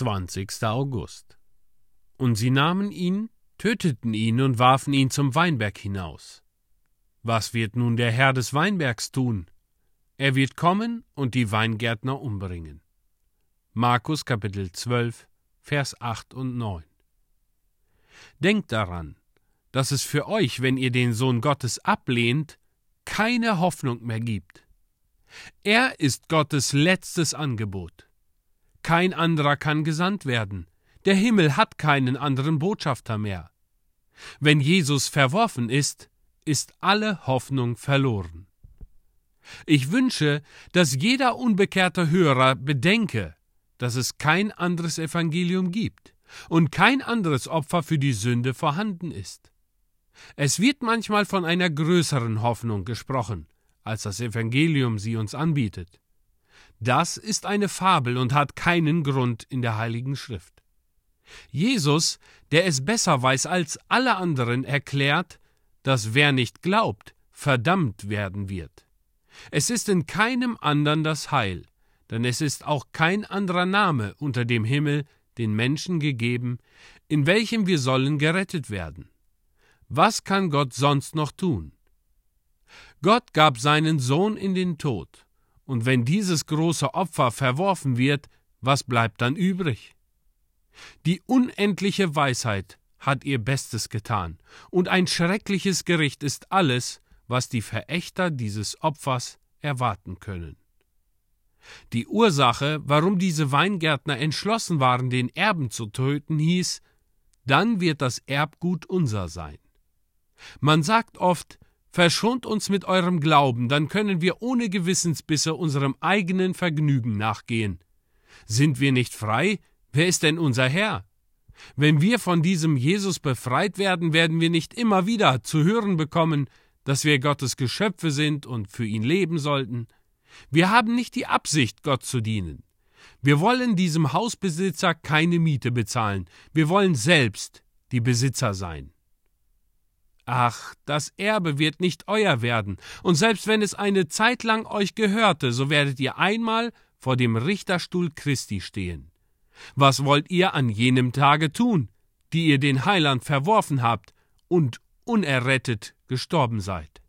20. August. Und sie nahmen ihn, töteten ihn und warfen ihn zum Weinberg hinaus. Was wird nun der Herr des Weinbergs tun? Er wird kommen und die Weingärtner umbringen. Markus Kapitel 12, Vers 8 und 9. Denkt daran, dass es für euch, wenn ihr den Sohn Gottes ablehnt, keine Hoffnung mehr gibt. Er ist Gottes letztes Angebot. Kein anderer kann gesandt werden. Der Himmel hat keinen anderen Botschafter mehr. Wenn Jesus verworfen ist, ist alle Hoffnung verloren. Ich wünsche, dass jeder unbekehrte Hörer bedenke, dass es kein anderes Evangelium gibt und kein anderes Opfer für die Sünde vorhanden ist. Es wird manchmal von einer größeren Hoffnung gesprochen, als das Evangelium sie uns anbietet. Das ist eine Fabel und hat keinen Grund in der Heiligen Schrift. Jesus, der es besser weiß als alle anderen, erklärt, dass wer nicht glaubt, verdammt werden wird. Es ist in keinem andern das Heil, denn es ist auch kein anderer Name unter dem Himmel den Menschen gegeben, in welchem wir sollen gerettet werden. Was kann Gott sonst noch tun? Gott gab seinen Sohn in den Tod, und wenn dieses große Opfer verworfen wird, was bleibt dann übrig? Die unendliche Weisheit hat ihr Bestes getan, und ein schreckliches Gericht ist alles, was die Verächter dieses Opfers erwarten können. Die Ursache, warum diese Weingärtner entschlossen waren, den Erben zu töten, hieß, dann wird das Erbgut unser sein. Man sagt oft, Verschont uns mit eurem Glauben, dann können wir ohne Gewissensbisse unserem eigenen Vergnügen nachgehen. Sind wir nicht frei? Wer ist denn unser Herr? Wenn wir von diesem Jesus befreit werden, werden wir nicht immer wieder zu hören bekommen, dass wir Gottes Geschöpfe sind und für ihn leben sollten. Wir haben nicht die Absicht, Gott zu dienen. Wir wollen diesem Hausbesitzer keine Miete bezahlen, wir wollen selbst die Besitzer sein. Ach, das Erbe wird nicht euer werden, und selbst wenn es eine Zeit lang euch gehörte, so werdet ihr einmal vor dem Richterstuhl Christi stehen. Was wollt ihr an jenem Tage tun, die ihr den Heiland verworfen habt und unerrettet gestorben seid?